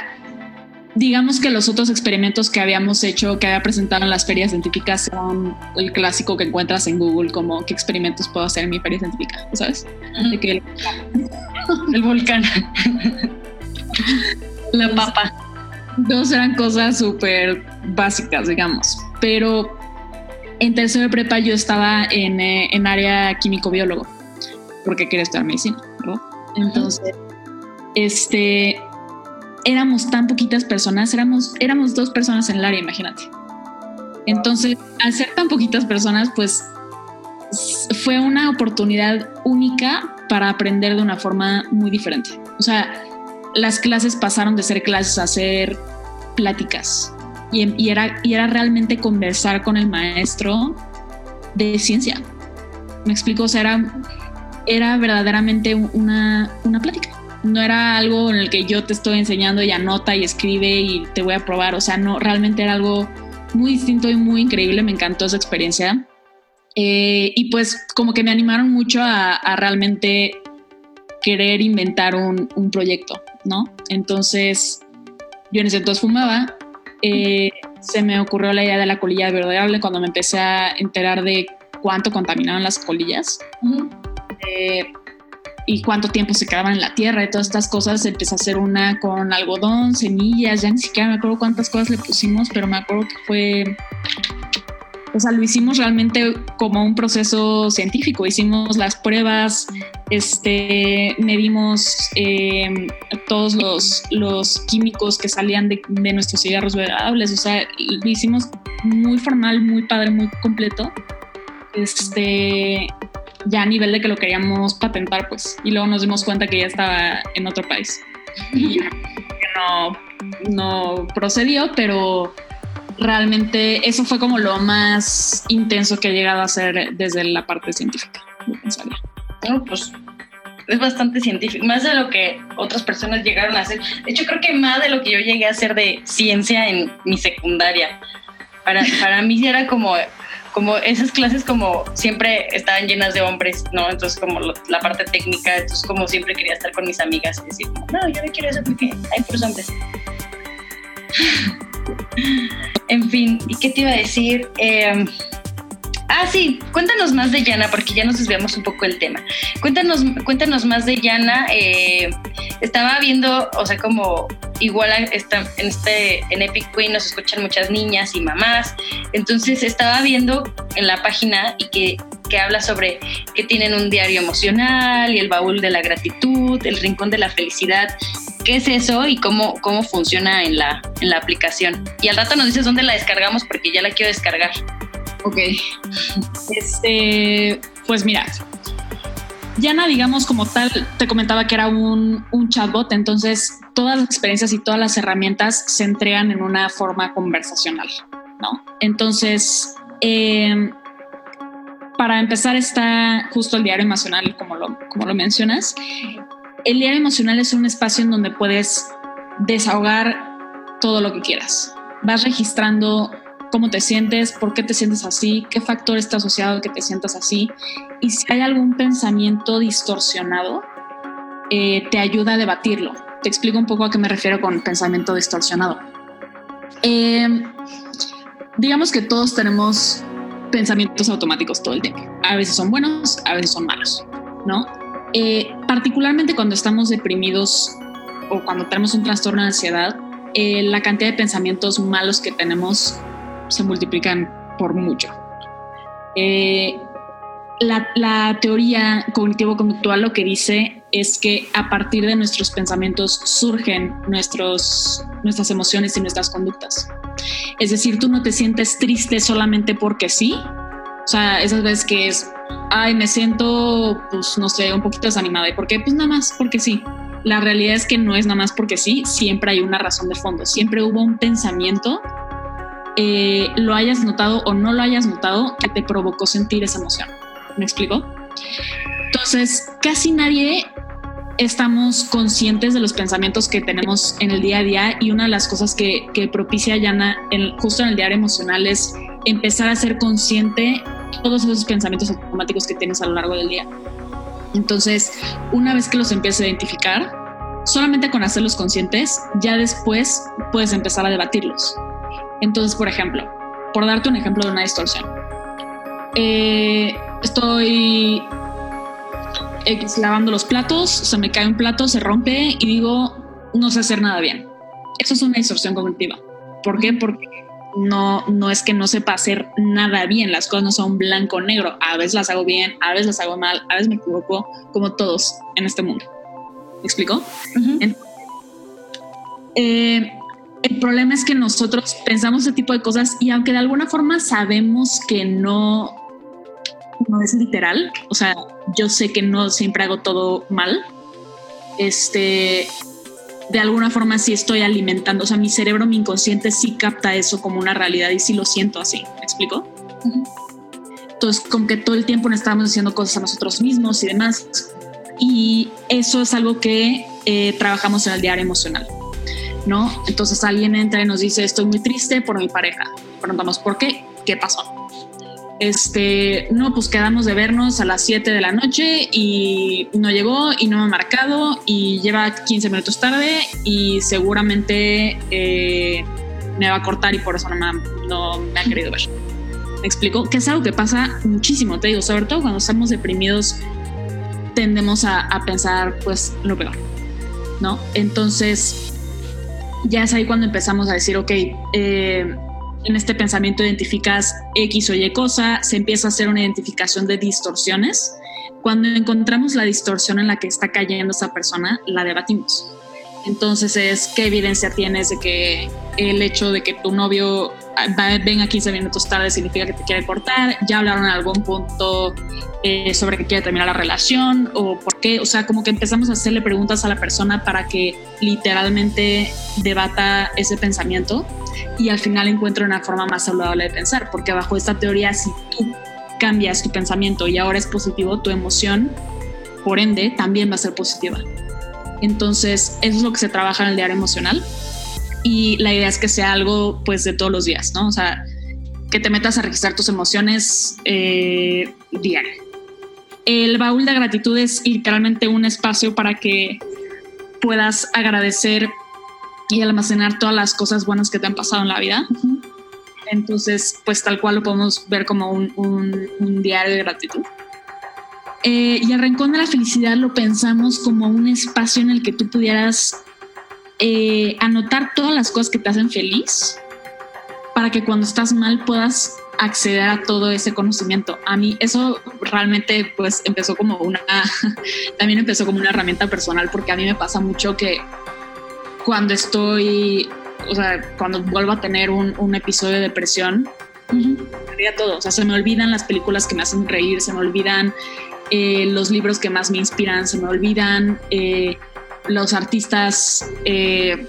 C: digamos que los otros experimentos que habíamos hecho, que había presentado en las ferias científicas, son el clásico que encuentras en Google, como qué experimentos puedo hacer en mi feria científica, ¿sabes? De que el,
B: el volcán. La papa.
C: Dos eran cosas súper básicas, digamos. Pero en tercero de prepa yo estaba en, eh, en área químico-biólogo, porque quería estudiar medicina, ¿no? Entonces, este, éramos tan poquitas personas, éramos, éramos dos personas en el área, imagínate. Entonces, al ser tan poquitas personas, pues fue una oportunidad única para aprender de una forma muy diferente. O sea, las clases pasaron de ser clases a ser pláticas y, era, y era realmente conversar con el maestro de ciencia. Me explico, o sea, era, era verdaderamente una, una plática. No era algo en el que yo te estoy enseñando y anota y escribe y te voy a probar. O sea, no, realmente era algo muy distinto y muy increíble. Me encantó esa experiencia. Eh, y pues como que me animaron mucho a, realmente querer inventar un, proyecto, ¿no? Entonces, yo en ese entonces fumaba, eh, se me ocurrió la idea de la colilla biodegradable cuando me empecé a enterar de cuánto contaminaban las colillas eh, y cuánto tiempo se quedaban en la tierra y todas estas cosas. Empecé a hacer una con algodón, semillas, ya ni siquiera me acuerdo cuántas cosas le pusimos, pero me acuerdo que fue o sea, lo hicimos realmente como un proceso científico. Hicimos las pruebas, este, medimos eh, todos los, los, químicos que salían de, de, nuestros cigarros biodegradables. O sea, lo hicimos muy formal, muy padre, muy completo. Este, ya a nivel de que lo queríamos patentar, pues. Y luego nos dimos cuenta que ya estaba en otro país. Y no, no procedió, pero realmente eso fue como lo más intenso que he llegado a hacer desde la parte científica,
B: pues es bastante científico, más de lo que otras personas llegaron a hacer. De hecho, creo que más de lo que yo llegué a hacer de ciencia en mi secundaria. Para, para mí era como, como esas clases como siempre estaban llenas de hombres, ¿no? Entonces como la parte técnica, entonces como siempre quería estar con mis amigas y decir, no, yo no quiero eso porque hay puros hombres. En fin, ¿y qué te iba a decir? Eh, ah, sí, cuéntanos más de Yana, porque ya nos desviamos un poco del tema. Cuéntanos, cuéntanos más de Yana. Eh, estaba viendo, o sea, como igual está, en, este, en Epic Queen nos escuchan muchas niñas y mamás. Entonces estaba viendo en la página y que, que habla sobre que tienen un diario emocional y el baúl de la gratitud, el rincón de la felicidad qué es eso y cómo, cómo funciona en la, en la aplicación. Y al rato nos dices dónde la descargamos porque ya la quiero descargar.
C: Ok. Este, pues mira, Yana, digamos como tal, te comentaba que era un, un, chatbot, entonces todas las experiencias y todas las herramientas se entregan en una forma conversacional, ¿no? Entonces, eh, para empezar está justo el diario emocional, como lo, como lo mencionas, el diario emocional es un espacio en donde puedes desahogar todo lo que quieras. Vas registrando cómo te sientes, por qué te sientes así, qué factor está asociado a que te sientas así y si hay algún pensamiento distorsionado, eh, te ayuda a debatirlo. Te explico un poco a qué me refiero con pensamiento distorsionado. Eh, digamos que todos tenemos pensamientos automáticos todo el tiempo. A veces son buenos, a veces son malos, ¿no? Eh, particularmente cuando estamos deprimidos o cuando tenemos un trastorno de ansiedad, la cantidad de pensamientos malos que tenemos se multiplican por mucho. Eh, la, teoría cognitivo-conductual lo que dice es que a partir de nuestros pensamientos surgen nuestros, nuestras emociones y nuestras conductas. Es decir, tú no te sientes triste solamente porque sí. O sea, esas veces que es, ay, me siento, pues, no sé, un poquito desanimada. ¿Y por qué? Pues nada más porque sí. La realidad es que no es nada más porque sí, siempre hay una razón de fondo. Siempre hubo un pensamiento eh, lo hayas notado o no lo hayas notado que te provocó sentir esa emoción. ¿Me explico? Entonces, casi nadie estamos conscientes de los pensamientos que tenemos en el día a día y una de las cosas que, propicia Yana justo en el diario emocional es empezar a ser consciente todos esos pensamientos automáticos que tienes a lo largo del día. Entonces, una vez que los empiezas a identificar, solamente con hacerlos conscientes, ya después puedes empezar a debatirlos. Entonces, por ejemplo, por darte un ejemplo de una distorsión, eh, estoy lavando los platos, se me cae un plato, se rompe y digo, no sé hacer nada bien. Eso es una distorsión cognitiva. ¿Por qué? Porque no, no es que no sepa hacer nada bien, las cosas no son blanco o negro, a veces las hago bien, a veces las hago mal, a veces me equivoco, como todos en este mundo. ¿Me explico? El problema es que nosotros pensamos ese tipo de cosas y aunque de alguna forma sabemos que no, no es literal, o sea, yo sé que no siempre hago todo mal, este, de alguna forma sí estoy alimentando, o sea, mi cerebro, mi inconsciente sí capta eso como una realidad y sí lo siento así, ¿me explico? Entonces, como que todo el tiempo nos estamos diciendo cosas a nosotros mismos y demás. Y eso es algo que eh, trabajamos en el diario emocional. ¿no? Entonces alguien entra y nos dice, estoy muy triste por mi pareja. Preguntamos, ¿por qué? ¿Qué pasó? Este, no, pues quedamos de vernos a las 7 de la noche y no llegó y no me ha marcado y lleva 15 minutos tarde y seguramente eh, me va a cortar y por eso no me, ha, querido ver. ¿Me explico? Que es algo que pasa muchísimo, te digo, sobre todo cuando estamos deprimidos tendemos a, a pensar pues lo peor, ¿no? Entonces, ya es ahí cuando empezamos a decir, ok, eh, en este pensamiento identificas X o Y cosa, se empieza a hacer una identificación de distorsiones. Cuando encontramos la distorsión en la que está cayendo esa persona, la debatimos. Entonces es qué evidencia tienes de que el hecho de que tu novio venga 15 minutos tarde significa que te quiere cortar, ya hablaron en algún punto eh, sobre que quiere terminar la relación o por qué, o sea, como que empezamos a hacerle preguntas a la persona para que literalmente debata ese pensamiento y al final encuentre una forma más saludable de pensar, porque bajo esta teoría si tú cambias tu pensamiento y ahora es positivo, tu emoción, por ende, también va a ser positiva. Entonces, eso es lo que se trabaja en el diario emocional y la idea es que sea algo pues de todos los días, ¿no? O sea, que te metas a registrar tus emociones eh, diario. El baúl de gratitud es literalmente un espacio para que puedas agradecer y almacenar todas las cosas buenas que te han pasado en la vida. Entonces, pues tal cual lo podemos ver como un, diario de gratitud. Eh, y el rincón de la felicidad lo pensamos como un espacio en el que tú pudieras eh, anotar todas las cosas que te hacen feliz para que cuando estás mal puedas acceder a todo ese conocimiento. A mí eso realmente pues empezó como una, también empezó como una herramienta personal porque a mí me pasa mucho que cuando estoy, o sea, cuando vuelvo a tener un, episodio de depresión, me olvida todo, o sea, se me olvidan las películas que me hacen reír, se me olvidan eh, los libros que más me inspiran, se me olvidan eh, los artistas eh,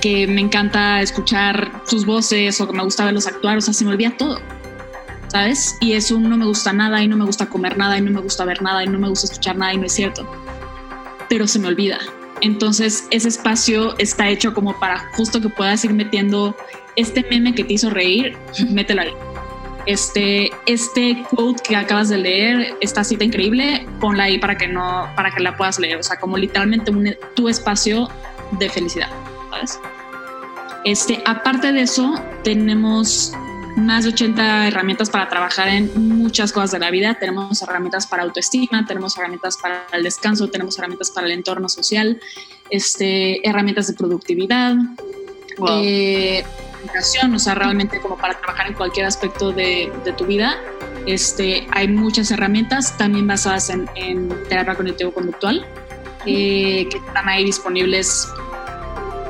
C: que me encanta escuchar sus voces o que me gusta verlos actuar, o sea, se me olvida todo, ¿sabes? Y es un no me gusta nada y no me gusta comer nada y no me gusta ver nada y no me gusta escuchar nada y no es cierto, pero se me olvida. Entonces ese espacio está hecho como para justo que puedas ir metiendo este meme que te hizo reír, mételo ahí. Este, este quote que acabas de leer, esta cita increíble, ponla ahí para que no, para que la puedas leer. O sea, como literalmente un, tu espacio de felicidad, ¿sabes? Este, aparte de eso, tenemos más de 80 herramientas para trabajar en muchas cosas de la vida. Tenemos herramientas para autoestima, tenemos herramientas para el descanso, tenemos herramientas para el entorno social, este, herramientas de productividad, eh, o sea, realmente como para trabajar en cualquier aspecto de, tu vida. Este, hay muchas herramientas también basadas en, terapia cognitivo-conductual eh, que están ahí disponibles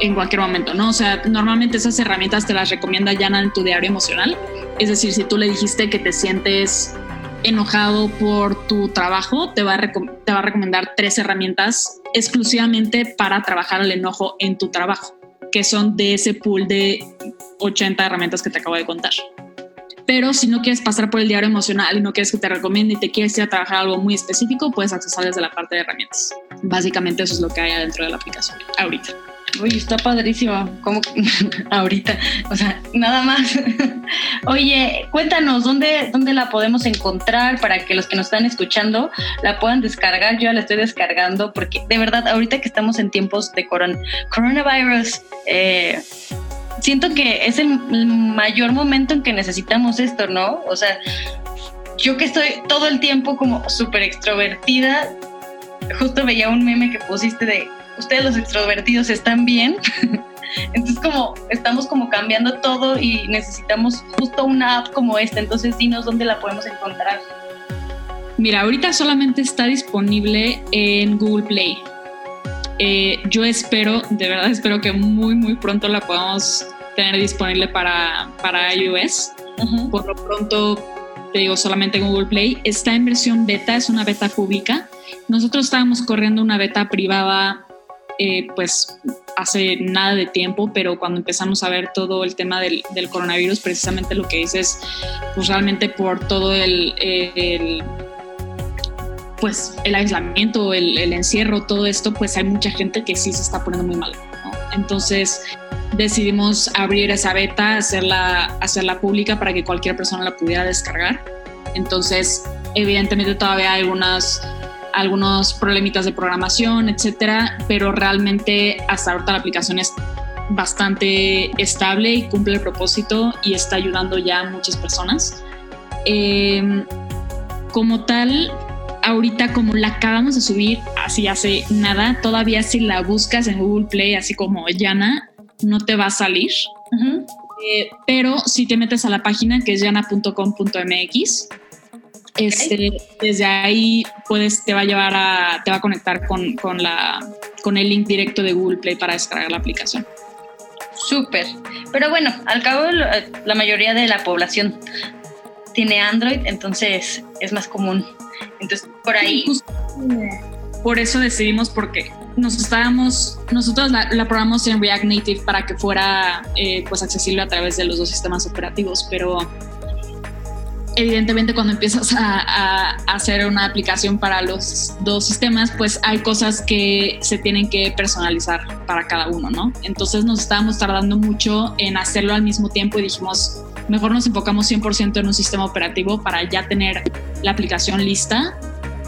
C: en cualquier momento, ¿no? O sea, normalmente esas herramientas te las recomienda Yana en tu diario emocional. Es decir, si tú le dijiste que te sientes enojado por tu trabajo, te va, a te va a recomendar tres herramientas exclusivamente para trabajar el enojo en tu trabajo, que son de ese pool de 80 herramientas que te acabo de contar. Pero si no quieres pasar por el diario emocional y no quieres que te recomiende y te quieres ir a trabajar algo muy específico, puedes accesar desde la parte de herramientas. Básicamente eso es lo que hay adentro de la aplicación ahorita.
B: Uy, está padrísimo. como ahorita? O sea, nada más. Oye, cuéntanos, ¿dónde, ¿dónde la podemos encontrar para que los que nos están escuchando la puedan descargar? Yo ya la estoy descargando porque de verdad, ahorita que estamos en tiempos de coronavirus, eh, siento que es el mayor momento en que necesitamos esto, ¿no? O sea, yo que estoy todo el tiempo como súper extrovertida, justo veía un meme que pusiste de ustedes los extrovertidos están bien. Entonces como estamos como cambiando todo y necesitamos justo una app como esta. Entonces dinos dónde la podemos encontrar.
C: Mira, ahorita solamente está disponible en Google Play. Eh, yo espero, de verdad espero que muy muy pronto la podamos tener disponible para, para iOS. Por lo pronto, te digo, solamente en Google Play. Está en versión beta, es una beta pública. Nosotros estábamos corriendo una beta privada eh, pues hace nada de tiempo, pero cuando empezamos a ver todo el tema del, coronavirus, precisamente lo que dices, pues realmente por todo el, pues el aislamiento, el, encierro, todo esto, pues hay mucha gente que sí se está poniendo muy mal. Entonces decidimos abrir esa beta, hacerla, hacerla pública para que cualquier persona la pudiera descargar. Entonces, evidentemente todavía hay algunas algunos problemitas de programación, etcétera, pero realmente hasta ahorita la aplicación es bastante estable y cumple el propósito y está ayudando ya a muchas personas. Em, como tal, ahorita como la acabamos de subir así hace nada, todavía si la buscas en Google Play así como Yana, no te va a salir. Eh, pero si te metes a la página que es yana.com.mx, este, desde ahí puedes, te va a llevar a, te va a conectar con, con, la, con el link directo de Google Play para descargar la aplicación.
B: Súper. Pero bueno, al cabo la mayoría de la población tiene Android, entonces es más común. Entonces, por ahí...
C: por eso decidimos porque nos estábamos, nosotros la, la programamos en React Native para que fuera eh, pues accesible a través de los dos sistemas operativos, pero evidentemente cuando empiezas a, hacer una aplicación para los dos sistemas, pues hay cosas que se tienen que personalizar para cada uno, ¿no? Entonces nos estábamos tardando mucho en hacerlo al mismo tiempo y dijimos, mejor nos enfocamos 100% en un sistema operativo para ya tener la aplicación lista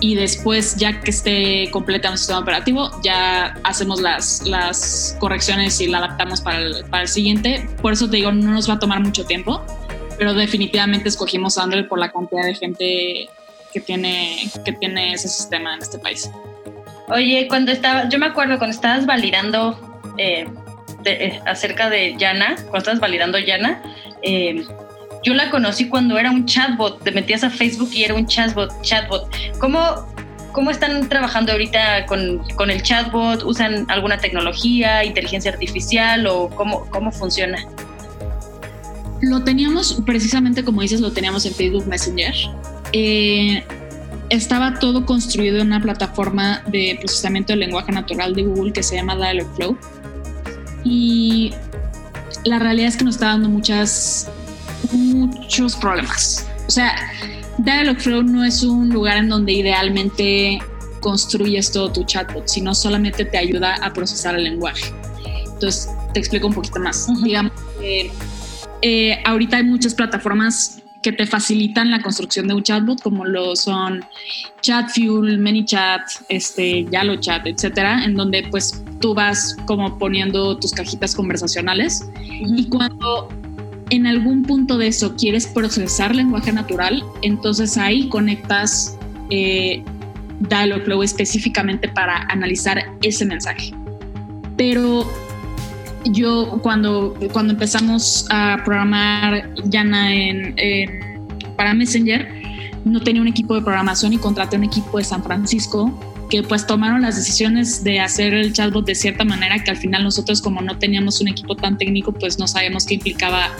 C: y después ya que esté completa un sistema operativo ya hacemos las, las correcciones y la adaptamos para el, para el siguiente. Por eso te digo, no nos va a tomar mucho tiempo pero definitivamente escogimos Android por la cantidad de gente que tiene, que tiene ese sistema en este país.
B: Oye, cuando estaba, yo me acuerdo cuando estabas validando eh, eh, acerca de Yana, cuando estabas validando Yana, eh, yo la conocí cuando era un chatbot, te metías a Facebook y era un chatbot, chatbot. ¿Cómo, cómo están trabajando ahorita con, con, el chatbot? ¿Usan alguna tecnología, inteligencia artificial o cómo, cómo funciona?
C: Lo teníamos, precisamente como dices, lo teníamos en Facebook Messenger. Eh, estaba todo construido en una plataforma de procesamiento del lenguaje natural de Google que se llama Dialogflow. Y la realidad es que nos está dando muchas, muchos problemas. O sea, Dialogflow no es un lugar en donde idealmente construyes todo tu chatbot, sino solamente te ayuda a procesar el lenguaje. Entonces, te explico un poquito más. Digamos que eh, ahorita hay muchas plataformas que te facilitan la construcción de un chatbot, como lo son ChatFuel, ManyChat, este, YaloChat, etcétera, en donde pues tú vas como poniendo tus cajitas conversacionales y cuando en algún punto de eso quieres procesar lenguaje natural, entonces ahí conectas eh, Dialogflow específicamente para analizar ese mensaje. Pero yo cuando, cuando empezamos a programar Yana en, para Messenger, no tenía un equipo de programación y contraté un equipo de San Francisco que pues tomaron las decisiones de hacer el chatbot de cierta manera que al final nosotros como no teníamos un equipo tan técnico pues no sabíamos qué implicaba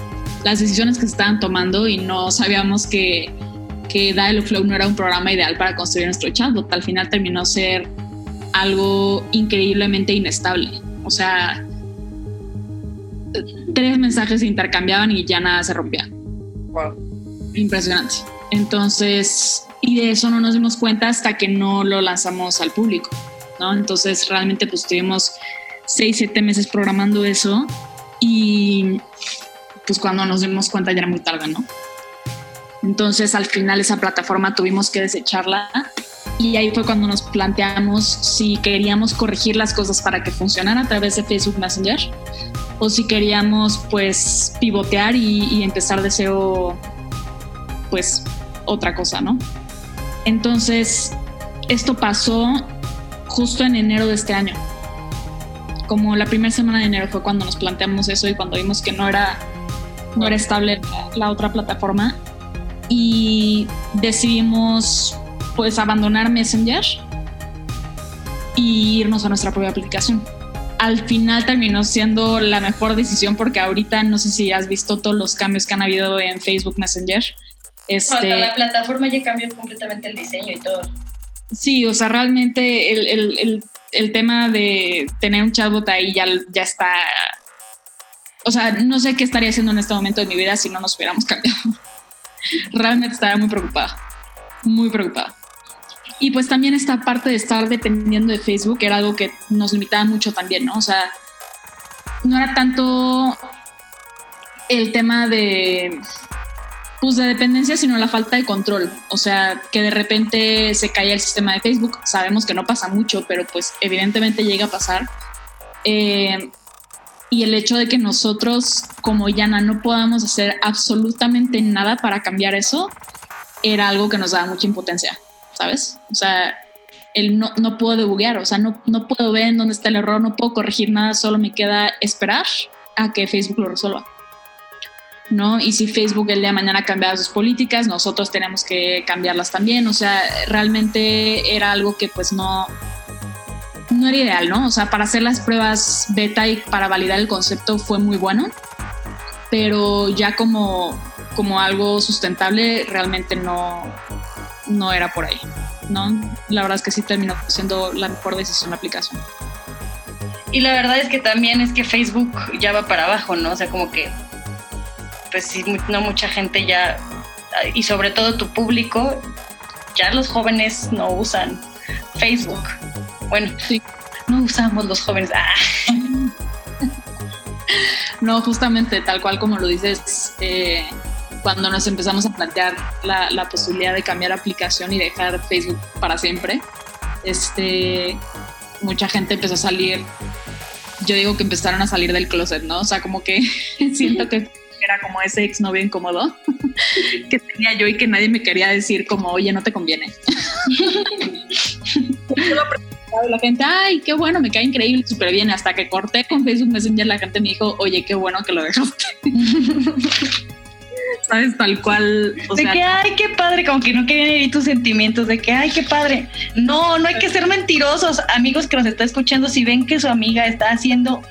C: las decisiones que se estaban tomando y no sabíamos que, que Dialogflow no era un programa ideal para construir nuestro chatbot. Al final terminó ser algo increíblemente inestable. O sea, tres mensajes se intercambiaban y ya nada se rompía. Wow. Impresionante. Entonces, y de eso no nos dimos cuenta hasta que no lo lanzamos al público, ¿no? Entonces, realmente pues tuvimos seis, siete meses programando eso y pues cuando nos dimos cuenta ya era muy tarde, ¿no? Entonces, al final esa plataforma tuvimos que desecharla y ahí fue cuando nos planteamos si queríamos corregir las cosas para que funcionara a través de Facebook Messenger o si queríamos pues pivotear y, empezar de cero pues otra cosa, ¿no? Entonces, esto pasó justo en enero de este año. Como la primera semana de enero fue cuando nos planteamos eso y cuando vimos que no era, no era estable la otra plataforma y decidimos pues abandonar Messenger y irnos a nuestra propia aplicación al final terminó siendo la mejor decisión porque ahorita no sé si has visto todos los cambios que han habido en Facebook Messenger.
B: Este, la plataforma ya cambió completamente el diseño y todo.
C: Sí, o sea, realmente el, tema de tener un chatbot ahí ya, ya está. O sea, no sé qué estaría haciendo en este momento de mi vida si no nos hubiéramos cambiado. realmente estaría muy preocupada. Muy preocupada. Y pues también esta parte de estar dependiendo de Facebook era algo que nos limitaba mucho también, ¿no? O sea, no era tanto el tema de pues de dependencia, sino la falta de control. O sea, que de repente se caía el sistema de Facebook. Sabemos que no pasa mucho, pero pues evidentemente llega a pasar. Eh, y el hecho de que nosotros como Yana no podamos hacer absolutamente nada para cambiar eso, era algo que nos daba mucha impotencia. ¿Sabes? O sea, el no, no puedo debuguear, o sea, no, no puedo ver en dónde está el error, no puedo corregir nada, solo me queda esperar a que Facebook lo resuelva. ¿no? Y si Facebook el día de mañana cambia sus políticas, nosotros tenemos que cambiarlas también. O sea, realmente era algo que pues no, no era ideal, ¿no? O sea, para hacer las pruebas beta y para validar el concepto fue muy bueno, pero ya como, como algo sustentable realmente no, no era por ahí, ¿no? La verdad es que sí terminó siendo la mejor decisión la aplicación.
B: Y la verdad es que también es que Facebook ya va para abajo, ¿no? O sea, como que, pues sí, no mucha gente ya, y sobre todo tu público, ya los jóvenes no usan Facebook. Bueno, sí. no usamos los jóvenes. Ah.
C: No, justamente tal cual como lo dices, eh, cuando nos empezamos a plantear la, posibilidad de cambiar aplicación y dejar Facebook para siempre, este, mucha gente empezó a salir, yo digo que empezaron a salir del closet, ¿no? O sea, como que siento que era como ese exnovio incómodo que tenía yo y que nadie me quería decir como, oye, no te conviene. la gente, ay, qué bueno, me cae increíble, súper bien. Hasta que corté con Facebook Messenger, la gente me dijo, oye, qué bueno que lo dejaste. ¿Sabes? Tal cual.
B: de que, ay, qué padre, como que no querían herir tus sentimientos, de que, ay, qué padre. No, no hay que ser mentirosos. Amigos que nos está escuchando, si ven que su amiga está haciendo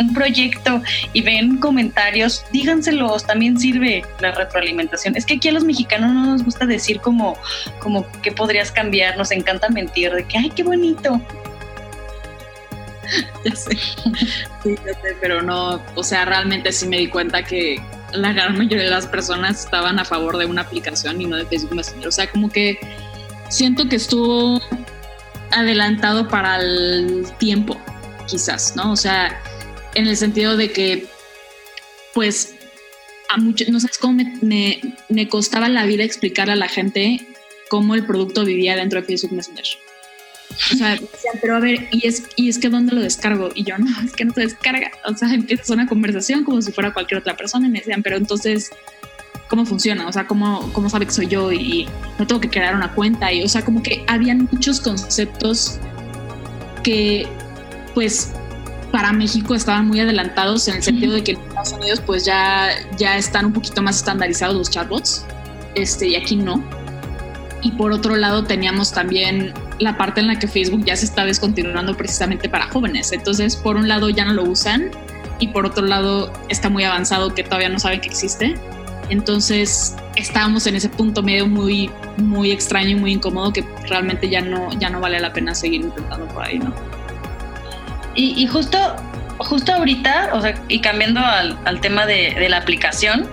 B: un proyecto y ven comentarios, díganselos, también sirve la retroalimentación. Es que aquí a los mexicanos no nos gusta decir como, como que podrías cambiar, nos encanta mentir, de que, ay, qué bonito.
C: ya sé, sí, ya sé, pero no, o sea, realmente sí me di cuenta que, la gran mayoría de las personas estaban a favor de una aplicación y no de Facebook Messenger. O sea, como que siento que estuvo adelantado para el tiempo, quizás, ¿no? O sea, en el sentido de que, pues, a mucho, no sabes cómo me, me, costaba la vida explicar a la gente cómo el producto vivía dentro de Facebook Messenger. O sea, decían, pero a ver, ¿y es, y es que dónde lo descargo? Y yo, no, es que no se descarga. O sea, empiezas una conversación como si fuera cualquier otra persona y me decían, pero entonces, ¿cómo funciona? O sea, ¿cómo, cómo sabe que soy yo? Y no tengo que crear una cuenta. Y, o sea, como que habían muchos conceptos que, pues, para México estaban muy adelantados en el sentido de que en Estados Unidos pues ya, ya están un poquito más estandarizados los chatbots este, y aquí no. Y por otro lado teníamos también la parte en la que Facebook ya se está descontinuando precisamente para jóvenes. Entonces, por un lado ya no lo usan y por otro lado está muy avanzado que todavía no saben que existe. Entonces, estábamos en ese punto medio muy muy extraño y muy incómodo que realmente ya no ya no vale la pena seguir intentando por ahí, ¿no?
B: Y, justo, justo ahorita, o sea, y cambiando al, tema de, la aplicación,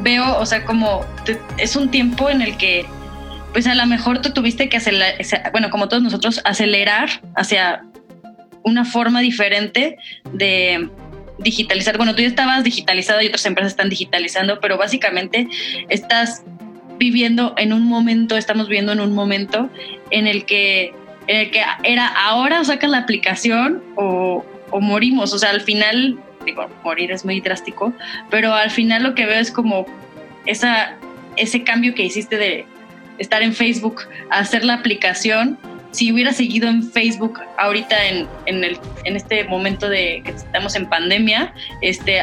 B: veo, o sea, como es un tiempo en el que, pues a lo mejor tú tuviste que acelerar, bueno, como todos nosotros, acelerar hacia una forma diferente de digitalizar. Bueno, tú ya estabas digitalizado y otras empresas están digitalizando, pero básicamente estás viviendo en un momento, estamos viviendo en un momento en el que eh, que era ahora sacas la aplicación o, morimos. O sea, al final, digo, morir es muy drástico, pero al final lo que veo es como esa, ese cambio que hiciste de estar en Facebook hacer la aplicación. Si hubiera seguido en Facebook ahorita en, en, el, en este momento de que estamos en pandemia, este,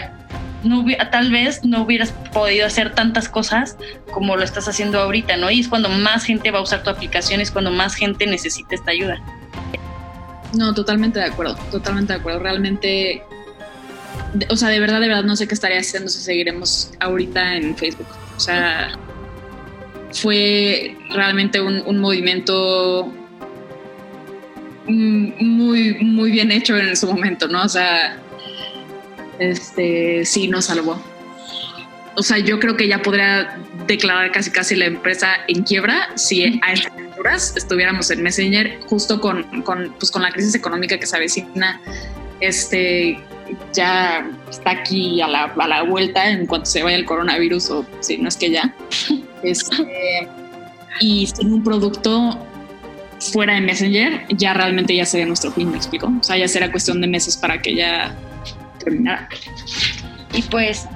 B: no tal vez no hubieras podido hacer tantas cosas como lo estás haciendo ahorita, ¿no? Y es cuando más gente va a usar tu aplicación, es cuando más gente necesita esta ayuda.
C: No, totalmente de acuerdo, totalmente de acuerdo. Realmente, o sea, de verdad, de verdad no sé qué estaría haciendo si seguiremos ahorita en Facebook. O sea, fue realmente un, un movimiento muy, muy bien hecho en su momento, ¿no? O sea, este, sí nos salvó. O sea, yo creo que ya podría declarar casi casi la empresa en quiebra si a estas alturas estuviéramos en Messenger justo con, con, pues con la crisis económica que se avecina. Este, ya está aquí a la, a la, vuelta en cuanto se vaya el coronavirus o si no es que ya. Y sin un producto fuera de Messenger, ya realmente ya sería nuestro fin, me explico. O sea, ya será cuestión de meses para que ya
B: y pues,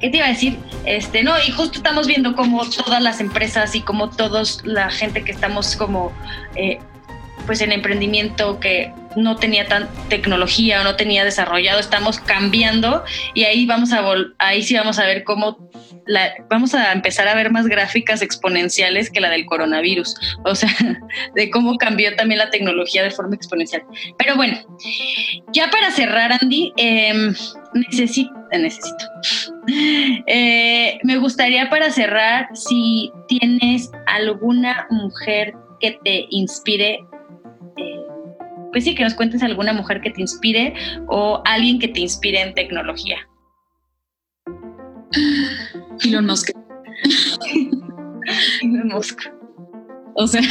B: ¿qué te iba a decir? Este, no, y justo estamos viendo como todas las empresas y como todos la gente que estamos como eh, pues en emprendimiento que no tenía tan tecnología o no tenía desarrollado, estamos cambiando y ahí vamos a ahí sí vamos a ver cómo vamos a empezar a ver más gráficas exponenciales que la del coronavirus, o sea, de cómo cambió también la tecnología de forma exponencial. Pero bueno, ya para cerrar, Andy, em, necesito, eh, necesito, eh, me gustaría para cerrar si tienes alguna mujer que te inspire pues sí, que nos cuentes alguna mujer que te inspire o alguien que te inspire en tecnología.
C: Elon Musk.
B: Elon Musk. O sea,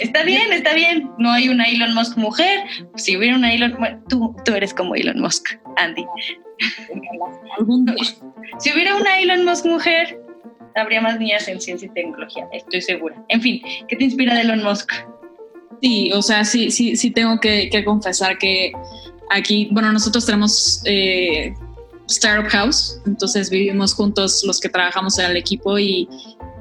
B: está bien, está bien. No hay una Elon Musk mujer. Si hubiera una Elon, tú, tú eres como Elon Musk, Andy. Si hubiera una Elon Musk mujer, habría más niñas en ciencia y tecnología, estoy segura. En fin, ¿qué te inspira de Elon Musk?
C: Sí, o sea, sí, sí, sí tengo que, confesar que aquí, bueno, nosotros tenemos eh, Startup House, entonces vivimos juntos los que trabajamos en el equipo y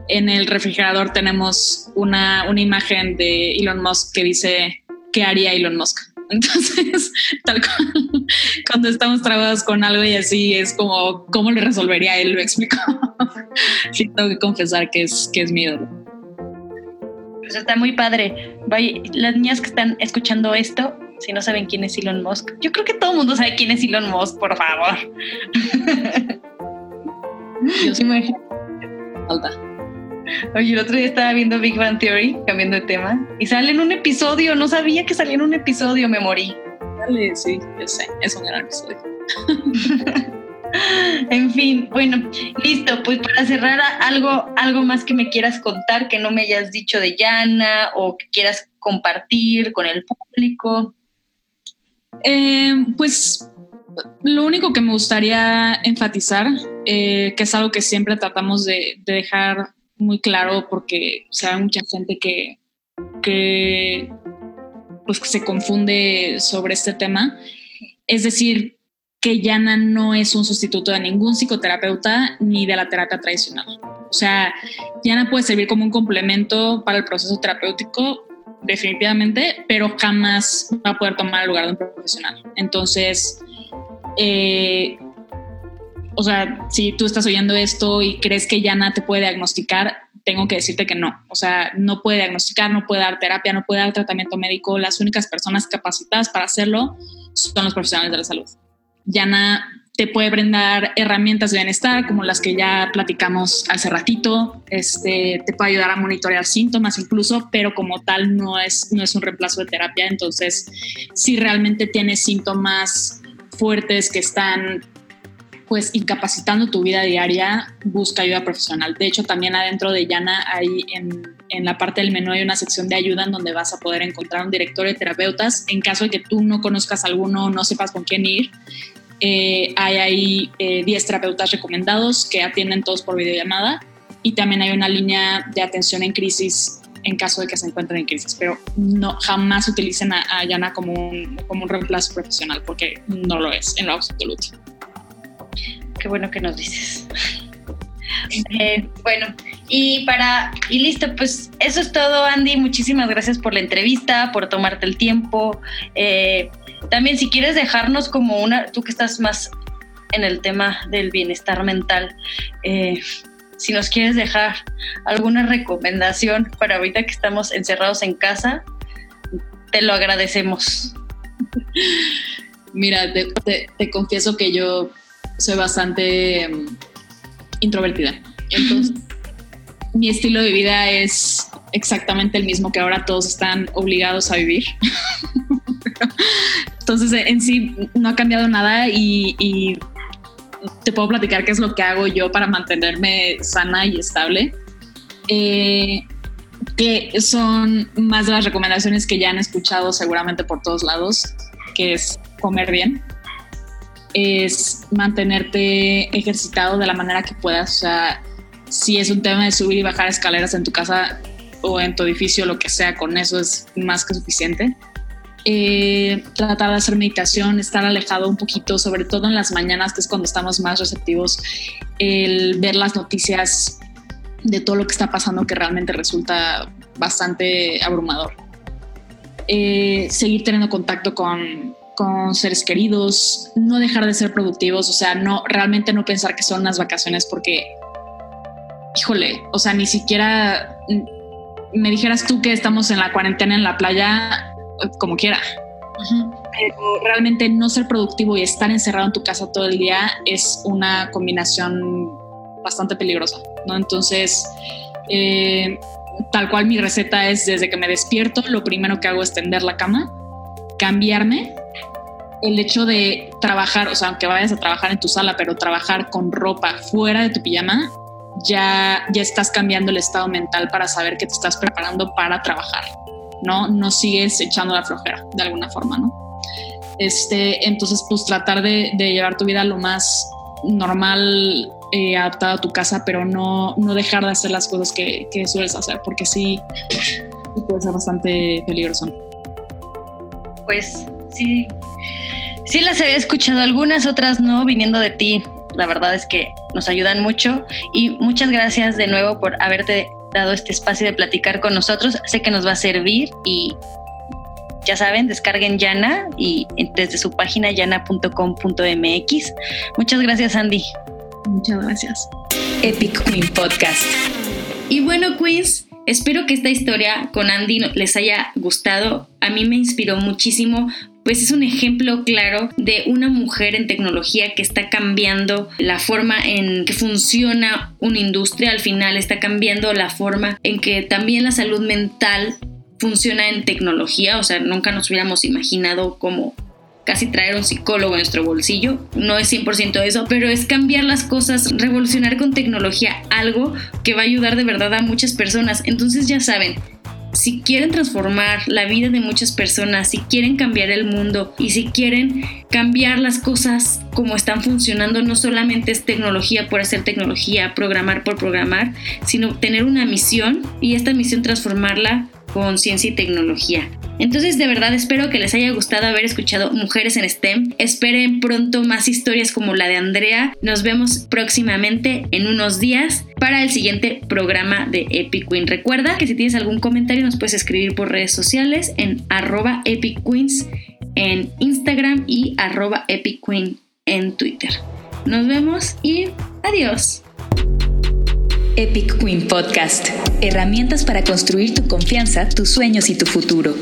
C: en el refrigerador tenemos una, una imagen de Elon Musk que dice, ¿qué haría Elon Musk? Entonces, tal cual, cuando estamos trabajados con algo y así, es como, ¿cómo le resolvería él? Lo explico. sí, tengo que confesar que es, que es mi.
B: Pues está muy padre. las niñas que están escuchando esto, si no saben quién es Elon Musk, yo creo que todo el mundo sabe quién es Elon Musk, por favor. yo sí me Falta. Oye, el otro día estaba viendo Big Bang Theory, cambiando de tema, y sale en un episodio, no sabía que salía en un episodio, me morí.
C: Dale, sí, yo sé, es un gran episodio.
B: en fin, bueno, listo. Pues para cerrar, algo, algo más que me quieras contar que no me hayas dicho de Yana o que quieras compartir con el público.
C: Eh, pues lo único que me gustaría enfatizar, eh, que es algo que siempre tratamos de, dejar muy claro porque sabe mucha gente que, que pues se confunde sobre este tema, es decir, que Yana no es un sustituto de ningún psicoterapeuta ni de la terapia tradicional. O sea, Yana puede servir como un complemento para el proceso terapéutico, definitivamente, pero jamás va a poder tomar el lugar de un profesional. Entonces, eh, o sea, si tú estás oyendo esto y crees que Yana te puede diagnosticar, tengo que decirte que no. O sea, no puede diagnosticar, no puede dar terapia, no puede dar tratamiento médico. Las únicas personas capacitadas para hacerlo son los profesionales de la salud. Yana te puede brindar herramientas de bienestar como las que ya platicamos hace ratito, este, te puede ayudar a monitorear síntomas incluso, pero como tal no es, no es un reemplazo de terapia. Entonces, si realmente tienes síntomas fuertes que están pues incapacitando tu vida diaria, busca ayuda profesional. De hecho, también adentro de Yana, hay en, en, la parte del menú hay una sección de ayuda en donde vas a poder encontrar un director de terapeutas. En caso de que tú no conozcas alguno, no sepas con quién ir, eh, hay ahí 10 eh, terapeutas recomendados que atienden todos por videollamada y también hay una línea de atención en crisis en caso de que se encuentren en crisis, pero no jamás utilicen a, a Yana como un, como un reemplazo profesional porque no lo es en lo absoluto.
B: Qué bueno que nos dices. Eh, bueno, y para, y listo, pues eso es todo, Andy. Muchísimas gracias por la entrevista, por tomarte el tiempo. Eh, también si quieres dejarnos como una, tú que estás más en el tema del bienestar mental, eh, si nos quieres dejar alguna recomendación para ahorita que estamos encerrados en casa, te lo agradecemos.
C: Mira, te, confieso que yo soy bastante mm, introvertida. Entonces, mi estilo de vida es exactamente el mismo que ahora todos están obligados a vivir. Entonces, en sí no ha cambiado nada y, te puedo platicar qué es lo que hago yo para mantenerme sana y estable. Eh, que son más de las recomendaciones que ya han escuchado seguramente por todos lados, que es comer bien, es mantenerte ejercitado de la manera que puedas. O sea, si es un tema de subir y bajar escaleras en tu casa o en tu edificio, lo que sea, con eso es más que suficiente. Eh, tratar de hacer meditación, estar alejado un poquito, sobre todo en las mañanas, que es cuando estamos más receptivos, el ver las noticias de todo lo que está pasando que realmente resulta bastante abrumador. Eh, seguir teniendo contacto con, con seres queridos, no dejar de ser productivos, o sea, no realmente no pensar que son unas vacaciones porque, híjole, o sea, ni siquiera me dijeras tú que estamos en la cuarentena en la playa, como quiera. Pero realmente no ser productivo y estar encerrado en tu casa todo el día es una combinación bastante peligrosa, ¿no? Entonces, eh, tal cual mi receta es desde que me despierto, lo primero que hago es tender la cama, cambiarme el hecho de trabajar, o sea, aunque vayas a trabajar en tu sala, pero trabajar con ropa fuera de tu pijama, ya, ya estás cambiando el estado mental para saber que te estás preparando para trabajar, ¿no? No sigues echando la flojera de alguna forma, ¿no? Este, entonces, pues tratar de, llevar tu vida lo más normal, eh, a tu casa, pero no, no dejar de hacer las cosas que, que sueles hacer, porque sí, puede ser bastante peligroso.
B: Pues sí, sí las había escuchado, algunas otras no, viniendo de ti. La verdad es que nos ayudan mucho y muchas gracias de nuevo por haberte dado este espacio de platicar con nosotros. Sé que nos va a servir y ya saben, descarguen Yana y desde su página yana.com.mx. Muchas gracias, Andy.
C: Muchas gracias.
A: Epic Queen Podcast.
D: Y bueno, Queens, espero que esta historia con Andy les haya gustado. A mí me inspiró muchísimo pues es un ejemplo claro de una mujer en tecnología que está cambiando la forma en que funciona una industria, al final está cambiando la forma en que también la salud mental funciona en tecnología, o sea, nunca nos hubiéramos imaginado cómo
B: casi traer un psicólogo en nuestro bolsillo, no es 100% eso, pero es cambiar las cosas, revolucionar con tecnología algo que va a ayudar de verdad a muchas personas. Entonces ya saben, si quieren transformar la vida de muchas personas, si quieren cambiar el mundo y si quieren cambiar las cosas como están funcionando, no solamente es tecnología por hacer tecnología, programar por programar, sino tener una misión y esta misión transformarla con ciencia y tecnología. Entonces de verdad espero que les haya gustado haber escuchado Mujeres en STEM. Esperen pronto más historias como la de Andrea. Nos vemos próximamente en unos días para el siguiente programa de Epic Queen. Recuerda que si tienes algún comentario nos puedes escribir por redes sociales en arroba Epic Queens en Instagram y arroba Epic Queen en Twitter. Nos vemos y adiós.
A: Epic Queen Podcast. Herramientas para construir tu confianza, tus sueños y tu futuro.